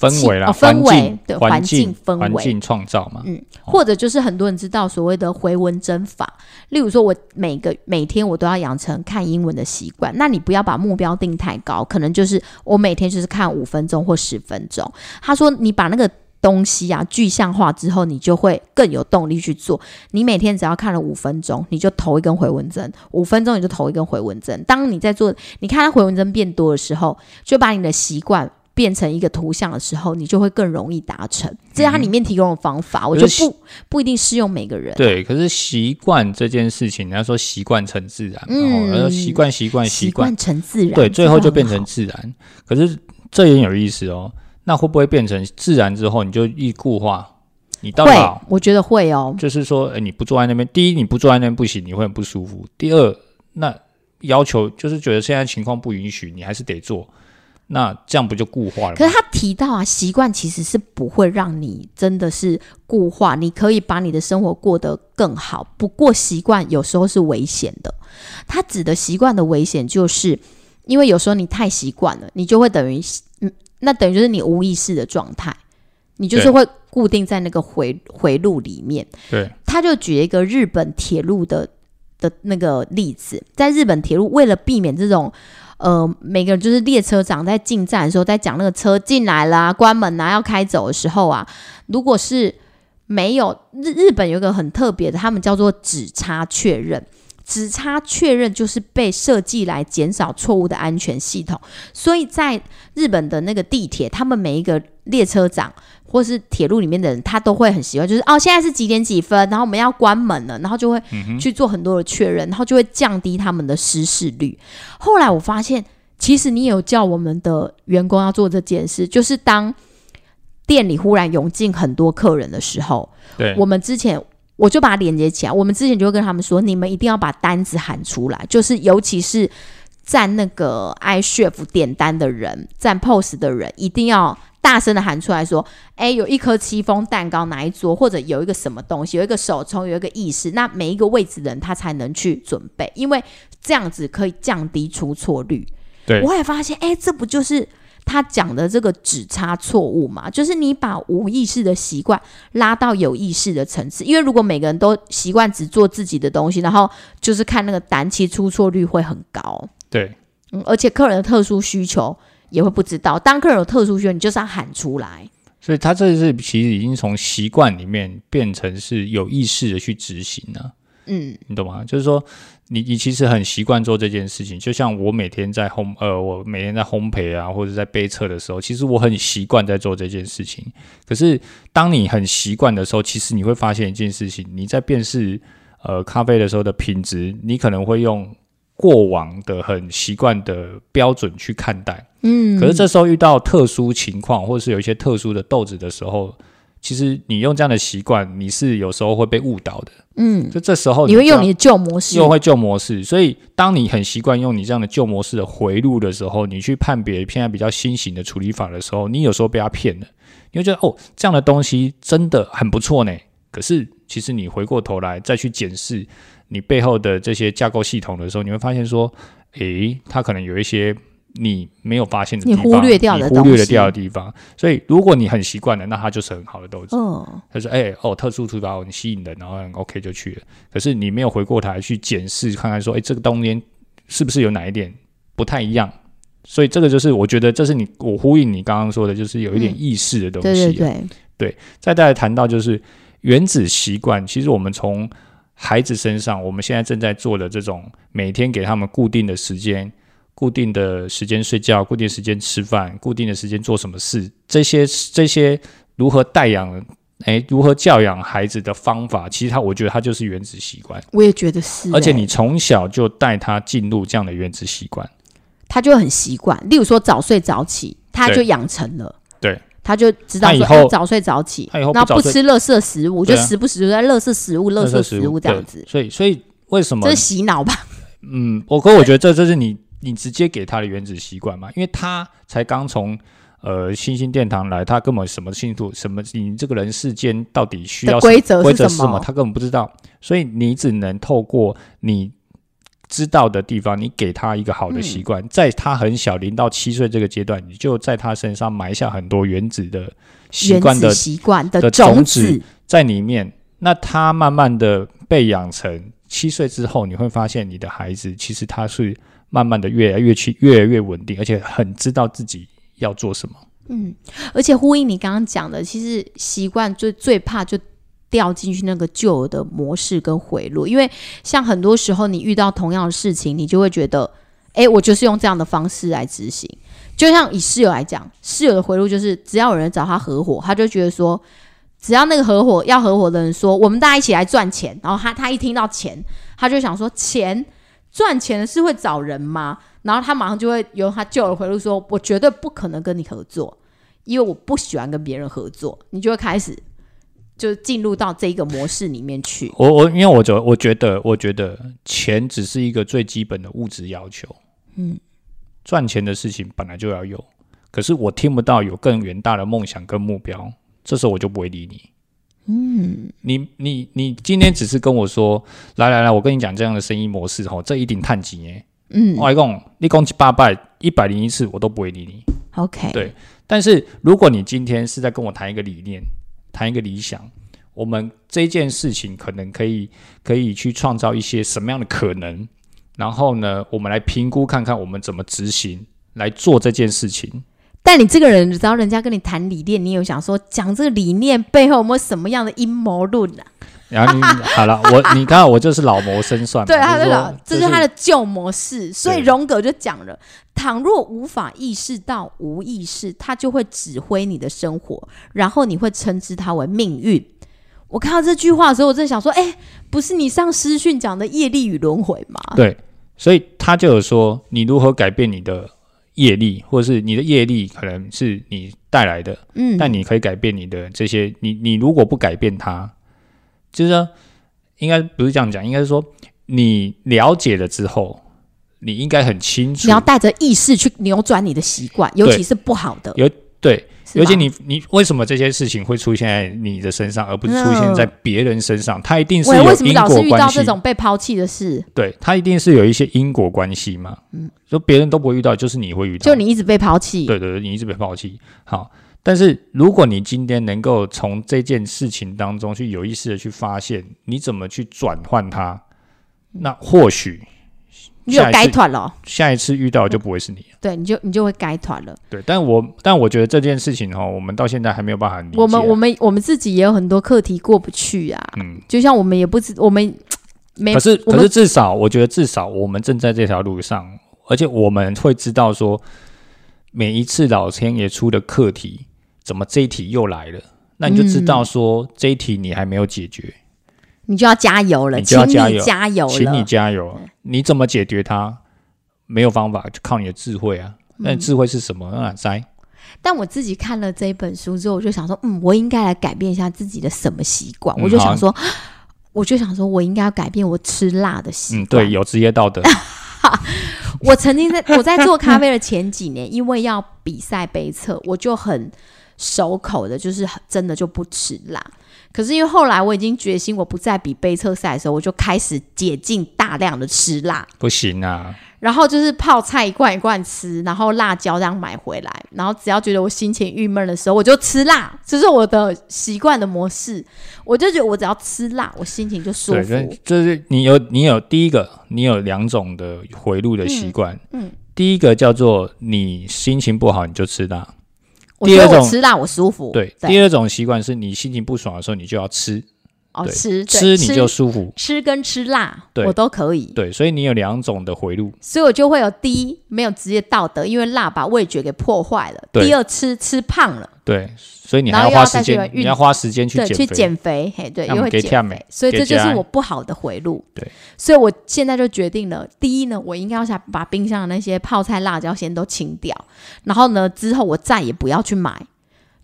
氛围啦，哦氛围对环环境氛围环境创造嘛。嗯，或者就是很多人知道所谓的回文针法，例如说我每个每天我都要养成看英文的习惯，那你不要把目标定太高，可能就是我每天就是看五分钟或十分钟。他说你把那个东西啊具象化之后，你就会更有动力去做。你每天只要看了五分钟，你就投一根回文针；五分钟你就投一根回文针。当你在做，你看它回文针变多的时候，就把你的习惯。变成一个图像的时候，你就会更容易达成。这是它里面提供的方法，我可是觉得不不一定适用每个人。对，可是习惯这件事情，人家说习惯成自然，嗯然后习惯习惯习习惯惯，成自然，对，最后就变成自然。可是这也有意思哦，那会不会变成自然之后你就易固化？你到会老，我觉得会哦。就是说，哎，你不坐在那边，第一你不坐在那边不行，你会很不舒服；第二，那要求就是觉得现在情况不允许，你还是得做，那这样不就固化了吗？可是他提到啊，习惯其实是不会让你真的是固化，你可以把你的生活过得更好。不过习惯有时候是危险的，他指的习惯的危险，就是因为有时候你太习惯了，你就会等于，嗯，那等于就是你无意识的状态，你就是会固定在那个回回路里面。对，他就举了一个日本铁路的的那个例子，在日本铁路为了避免这种。呃，每个人就是列车长在进站的时候，在讲那个车进来啦、关门啦、要开走的时候啊，如果是没有日日本有一个很特别的，他们叫做指差确认。指差确认就是被设计来减少错误的安全系统，所以在日本的那个地铁，他们每一个列车长或是铁路里面的人，他都会很习惯，就是哦，现在是几点几分，然后我们要关门了，然后就会去做很多的确认，然后就会降低他们的失事率。后来我发现，其实你有叫我们的员工要做这件事，就是当店里忽然涌进很多客人的时候，对，我们之前我就把它连接起来，我们之前就会跟他们说，你们一定要把单子喊出来，就是尤其是站那个 iShift 点单的人，站 POS 的人，一定要大声的喊出来说，哎，有一颗戚风蛋糕哪一桌，或者有一个什么东西，有一个手冲，有一个意式，那每一个位置的人他才能去准备，因为这样子可以降低出错率。对我也发现，哎，这不就是他讲的这个只差错误嘛？就是你把无意识的习惯拉到有意识的层次，因为如果每个人都习惯只做自己的东西，然后就是看那个单，其实出错率会很高。对，嗯，而且客人的特殊需求也会不知道，当客人有特殊需求，你就是要喊出来。所以他这是其实已经从习惯里面变成是有意识的去执行了、嗯，你懂吗？就是说，你你其实很习惯做这件事情，就像我每天在烘呃，我每天在烘焙啊，或者在杯测的时候，其实我很习惯在做这件事情。可是当你很习惯的时候，其实你会发现一件事情，你在辨识呃咖啡的时候的品质，你可能会用过往的很习惯的标准去看待。嗯，可是这时候遇到特殊情况，或者是有一些特殊的豆子的时候，其实你用这样的习惯，你是有时候会被误导的。嗯，就这时候你会用你的旧模式，又会旧模式，所以当你很习惯用你这样的旧模式的回路的时候，你去判别现在比较新型的处理法的时候，你有时候被他骗了，你会觉得哦，这样的东西真的很不错呢。可是其实你回过头来再去检视你背后的这些架构系统的时候，你会发现说，诶，它可能有一些你没有发现的地你方，忽略掉的你忽略了掉的地方。所以如果你很习惯了，那它就是很好的豆子。嗯，他说：“哎、哦，特殊处理法很吸引人，然后很 OK 就去了。可是你没有回过头来去检视，看看说，哎、这个冬天是不是有哪一点不太一样？所以这个就是我觉得这是你我呼应你刚刚说的，就是有一点嗯意识的东西、对对对，再再来谈到就是原子习惯，其实我们从孩子身上，我们现在正在做的这种每天给他们固定的时间、固定的时间睡觉、固定时间吃饭、固定的时间做什么事，这些这些如何带养，哎，如何教养孩子的方法，其实他我觉得他就是原子习惯，我也觉得是、欸。而且你从小就带他进入这样的原子习惯，他就很习惯。例如说早睡早起，他就养成了。对，他就知道说哎早睡早起，他以后不然后不吃垃圾食物，就时不时就在垃圾食物、垃圾食物这样子，所以所以为什么？这是洗脑吧？嗯，我可我觉得这这是你你直接给他的原子习惯嘛，因为他才刚从呃星星殿堂来，他根本什么清楚什么你这个人世间到底需要规则规则是什么？他根本不知道，所以你只能透过你。知道的地方，你给他一个好的习惯，在他很小零到七岁这个阶段，你就在他身上埋下很多原子的习惯的习惯的的种子，在里面。那他慢慢的被养成，七岁之后，你会发现你的孩子其实他是慢慢的越来越去越来越稳定，而且很知道自己要做什么。嗯，而且呼应你刚刚讲的，其实习惯最最怕就掉进去那个旧的模式跟回路，因为像很多时候你遇到同样的事情，你就会觉得，诶，我就是用这样的方式来执行。就像以室友来讲，室友的回路就是，只要有人找他合伙，他就觉得说，只要那个合伙要合伙的人说，我们大家一起来赚钱，然后他他一听到钱，他就想说，钱赚钱的是会找人吗？然后他马上就会由他旧的回路说，我绝对不可能跟你合作，因为我不喜欢跟别人合作。你就会开始就进入到这一个模式里面去。我我因为我觉我觉得我觉得钱只是一个最基本的物质要求，嗯，赚钱的事情本来就要有，可是我听不到有更远大的梦想跟目标，这时候我就不会理你。嗯，你你你今天只是跟我说，来来来，我跟你讲这样的生意模式吼，这一定探几年。嗯我一共，你讲七八百一百零一次，我都不会理你。，OK，对但是如果你今天是在跟我谈一个理念，谈一个理想，我们这件事情可能可以可以去创造一些什么样的可能，然后呢，我们来评估看看我们怎么执行来做这件事情。但你这个人，只要人家跟你谈理念，你有想说讲这个理念背后有没有什么样的阴谋论啊？然后你好了，我你看我就是老谋深算，对，他的老，这是他的旧模式。所以荣格就讲了，倘若无法意识到无意识，他就会指挥你的生活，然后你会称之他为命运。我看到这句话的时候，我真的想说，哎，不是你上师训讲的业力与轮回吗？对，所以他就有说，你如何改变你的业力，或者是你的业力可能是你带来的，嗯，但你可以改变你的这些，你你如果不改变它，就是说应该不是这样讲，应该是说你了解了之后，你应该很清楚你要，带着意识去扭转你的习惯，尤其是不好的，有对，尤其你你为什么这些事情会出现在你的身上，而不是出现在别人身上？他一定是为什么老是遇到这，种被抛弃的事？对，他一定是有一些因果关系嘛。嗯，说别人都不会遇到，就是你会遇到，就你一直被抛弃，对对对，你一直被抛弃。好，但是如果你今天能够从这件事情当中去有意识的去发现，你怎么去转换它，那或许你就有下一次该团了，下一次遇到就不会是你了。对，你就你就会该团了。对，但我但我觉得这件事情哈，我们到现在还没有办法理解啊。我们我们我们自己也有很多课题过不去啊，嗯，就像我们也不知我们没，可是可是至少我觉得至少我们正在这条路上，而且我们会知道说，每一次老天爷出的课题，怎么这一题又来了？那你就知嗯道说、这一题你还没有解决。你就要加油了，你就要请你加油加油了，请你加油！你怎么解决它？没有方法，就靠你的智慧啊！嗯那智慧是什么？那摘但我自己看了这一本书之后，我就想说，嗯，我应该来改变一下自己的什么习惯。嗯我就想说，我就想说我应该要改变我吃辣的习嗯，惯。对，有职业道德。我曾经在 我在做咖啡的前几年，因为要比赛杯测，我就很守口的，就是真的就不吃辣。可是因为后来我已经决心，我不再比杯测赛的时候，我就开始解禁大量的吃辣，不行啊！然后就是泡菜一罐一罐吃，然后辣椒这样买回来，然后只要觉得我心情郁闷的时候，我就吃辣，这是我的习惯的模式。我就觉得我只要吃辣，我心情就舒对，服。这就是你有你有第一个，你有两种的回路的习惯。嗯第一个叫做你心情不好你就吃辣，我觉得第二种我吃辣我舒服。对。第二种习惯是你心情不爽的时候你就要吃，哦，吃吃你就舒服。吃跟吃辣，对我都可以。对，所以你有两种的回路。所以我就会有第一没有职业道德，因为辣把味觉给破坏了；对第二吃吃胖了，对，所以你然还要花时间，运你要花时间去对，去减肥。嘿，对，那么又会减肥所以这就是我不好的回路。对，所以我现在就决定了，第一呢，我应该要想把冰箱的那些泡菜、辣椒先都清掉，然后呢，之后我再也不要去买。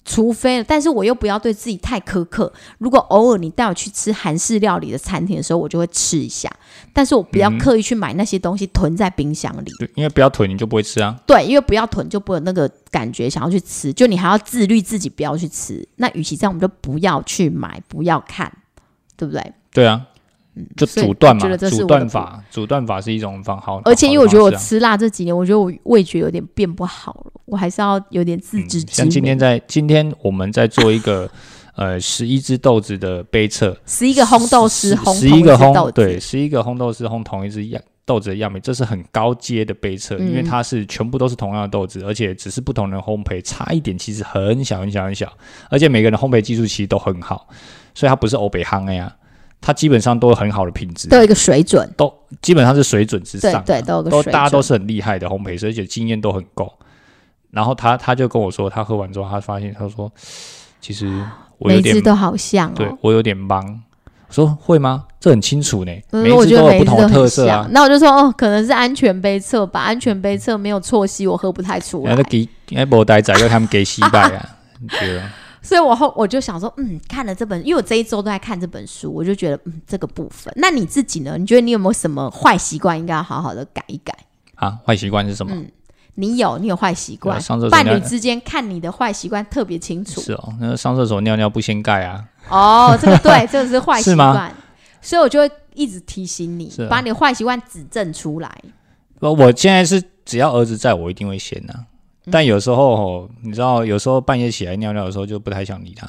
除非，但是我又不要对自己太苛刻。如果偶尔你带我去吃韩式料理的餐厅的时候，我就会吃一下，但是我不要嗯刻意去买那些东西囤在冰箱里。对，因为不要囤你就不会吃啊。对，因为不要囤就不会有那个感觉想要去吃，就你还要自律自己不要去吃。那与其这样，我们就不要去买，不要看，对不对？对啊，就阻断嘛，阻断法，阻断法是一种方好。而且因为我觉得我吃辣这几年，我觉得我味觉有点变不好了，我还是要有点自知。像今天在今天我们在做一个 呃十一只豆子的杯测，十一个烘豆师烘十一个烘对，十一个烘豆师烘同一只样豆子的样品，这是很高阶的杯测，因为嗯它是全部都是同样的豆子，而且只是不同人烘焙，差一点其实很小很小很小，而且每个人烘焙技术其实都很好，所以它不是欧北夯的呀。它基本上都有很好的品质，都有一个水准，都基本上是水准之上的，对对，都有个都大家都是很厉害的烘焙师，而且经验都很够。然后他他就跟我说，他喝完之后，他发现他说，其实我有点每一只都好像哦。对我有点忙。我说会吗？这很清楚呢，嗯每一只我觉得每都有不同的特色啊。。那我就说，哦，可能是安全杯测吧，安全杯测没有错吸，我喝不太出来那。给哎，无呆仔要他们给失败啊，对啊，所以我后我就想说，嗯，看了这本，因为我这一周都在看这本书，我就觉得，嗯，这个部分。那你自己呢？你觉得你有没有什么坏习惯应该要好好的改一改？啊，坏习惯是什么？嗯你有，你有坏习惯上厕所伴侣之间看你的坏习惯特别清楚。是哦，那上厕所尿尿不掀盖啊，哦，这个对，这个是坏习惯，所以我就会一直提醒你啊，把你的坏习惯指正出来。不，我现在是只要儿子在我一定会掀呐、嗯但有时候哦，你知道，有时候半夜起来尿尿的时候就不太想理他。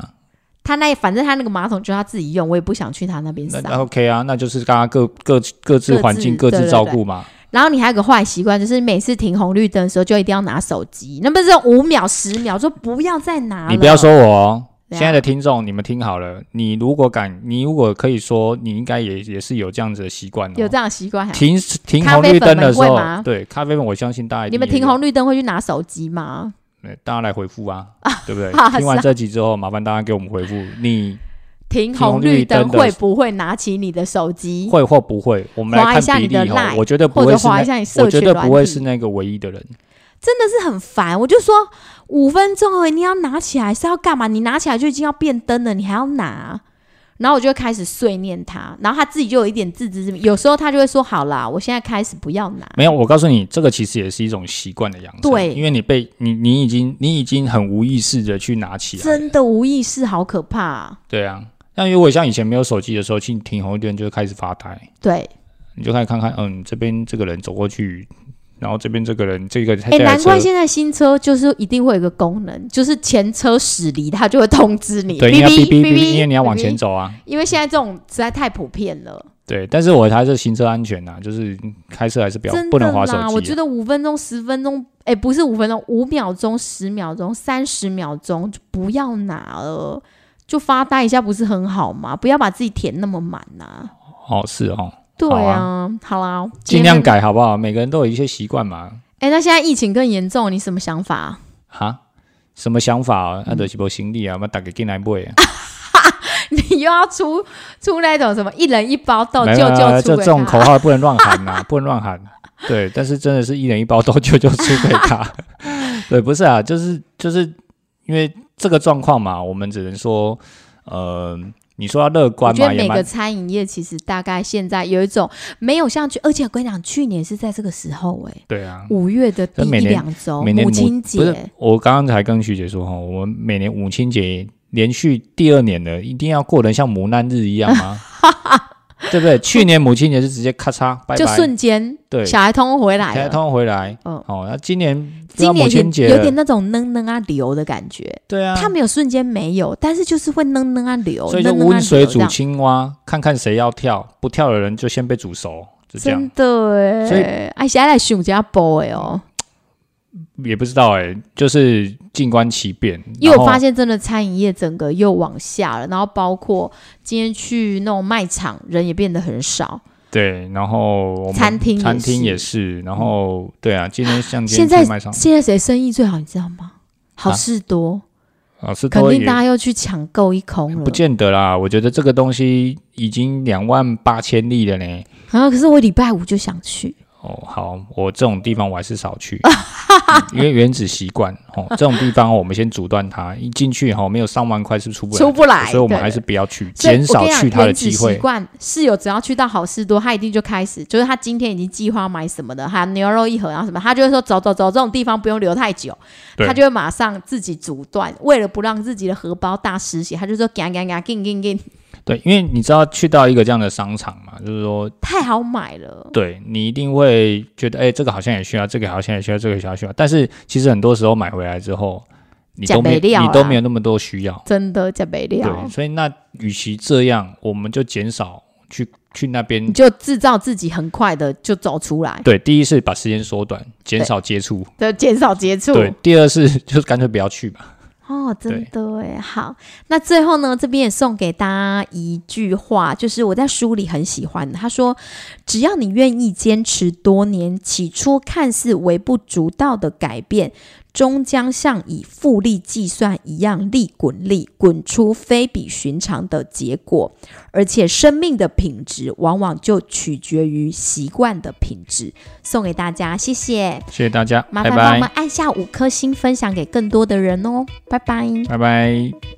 他那反正他那个马桶就他自己用，我也不想去他那边那那。OK 啊，那就是大家各各各自各自环境各自照顾嘛。然后你还有个坏习惯，就是每次停红绿灯的时候就一定要拿手机，那不是五秒、十秒，说不要再拿了。你不要说我哦，现在的听众你们听好了，你如果敢，你如果可以说，你应该也也是有这样子的习惯哦。有这样的习惯哈。停停红绿灯的时候，对咖啡粉，我相信大家你们停红绿灯会去拿手机吗？对大家来回复啊，对不对啊？听完这集之后，麻烦大家给我们回复，你停停红红绿绿灯会不会拿起你的手机，会或不会？我们来看比例哦 line，。我觉得不会是我觉得不会是那个唯一的人。真的是很烦。我就说五分钟而已，你要拿起来是要干嘛？你拿起来就已经要变灯了，你还要拿？然后我就开始碎念他，然后他自己就有一点自知之明。有时候他就会说：“好啦，我现在开始不要拿。没有，我告诉你，这个其实也是一种习惯的养成。对因为你被你你已经你已经很无意识的去拿起”来。真的无意识，好可怕、啊。对啊，那如果像以前没有手机的时候，去停红绿灯就会开始发呆，对，你就开始看看，嗯，这边这个人走过去，然后这边这个人这个哎、难怪，现在新车就是一定会有一个功能，就是前车驶离，它就会通知你，对，你要哔哔哔哔哔，因为你要往前走。啊。因为现在这种实在太普遍了，对，但是我还是行车安全呐、就是开车还是不要真的不能滑手机啊、觉得五分钟、十分钟，哎、不是五分钟，五秒钟、十秒钟、三十秒钟就不要拿了，就发呆一下，不是很好吗？不要把自己填那么满呐、哦，是哦，对好啊，好啦，尽量。改好不好？每个人都有一些习惯嘛。哎、那现在疫情更严重，你什么想法？哈，什么想法、啊？那嗯都是无行李啊，我们打个进来买啊。你又要出出那种什么一人一包豆没救救出这种口号不能乱喊呐、不能乱喊。对，但是真的是一人一包豆救救出给他。对，不是啊，就是就是因为这个状况嘛，我们只能说，呃，你说要乐观嘛，我觉得每个餐饮业其实大概现在有一种没有像去，而且我跟你讲，去年是在这个时候、欸，对啊。五月的第一两周，每年母亲不是节，我刚刚才跟徐姐说哈，我们每年母亲节连续第二年的，一定要过得像磨难日一样吗？对不对？去年母亲节是直接咔嚓拜拜，就瞬间对，小孩通通回来小孩通通回来。嗯。哦，那今年今年亲节有有点那种嫩嫩啊流的感觉，对啊，他没有瞬间没有，但是就是会嫩嫩啊流，所以就温水煮青蛙，看看谁要跳，不跳的人就先被煮熟，就这样。真。的哎，所以哎，现在来想一下播哎哦，也不知道哎、就是静观其变。因为我发现真的餐饮业整个又往下了，然后包括今天去那种卖场，人也变得很少。对，然后餐厅也餐厅是也是，然后对啊，今天像今现在现在谁生意最好，你知道吗？好事多，啊是多肯定大家又去抢购一空了不。见得啦，我觉得这个东西已经两万八千例了呢。啊，可是我礼拜五就想去，哦，好，我这种地方我还是少去，嗯 因为原子习惯哦，这种地方我们先阻断它，一进去哈没有上万块是出不来，出不来所以我们还是不要去，减少去它的机会。习。惯室友只要去到好事多，他一定就开始，就是他今天已经计划买什么的，还有牛肉一盒，然后什么，他就会说走走走，这种地方不用留太久，他就会马上自己阻断，为了不让自己的荷包大失血，他就说赶赶赶进进进，对，因为你知道去到一个这样的商场嘛，就是说，太好买了。对你一定会觉得，哎，这个好像也需要，这个好像也需要，这个好像也需要。但是其实很多时候买回来之后，你都没你都啦没有那么多需要。真的假没料对，，所以那与其这样，我们就减少去去那边你。就制造自己很快的就走出来，对，第一是把时间缩短，减少接触。对减少接触。对，第二是 就是干脆不要去吧。哦，真的哎，好，那最后呢，这边也送给大家一句话，就是我在书里很喜欢的。他说：“只要你愿意坚持多年，起初看似微不足道的改变。”终将像以复利计算一样，利滚利，滚出非比寻常的结果。而且，生命的品质往往就取决于习惯的品质。送给大家，谢谢，谢谢大家，麻烦帮我们按下五颗星，分享给更多的人哦，拜拜，拜拜。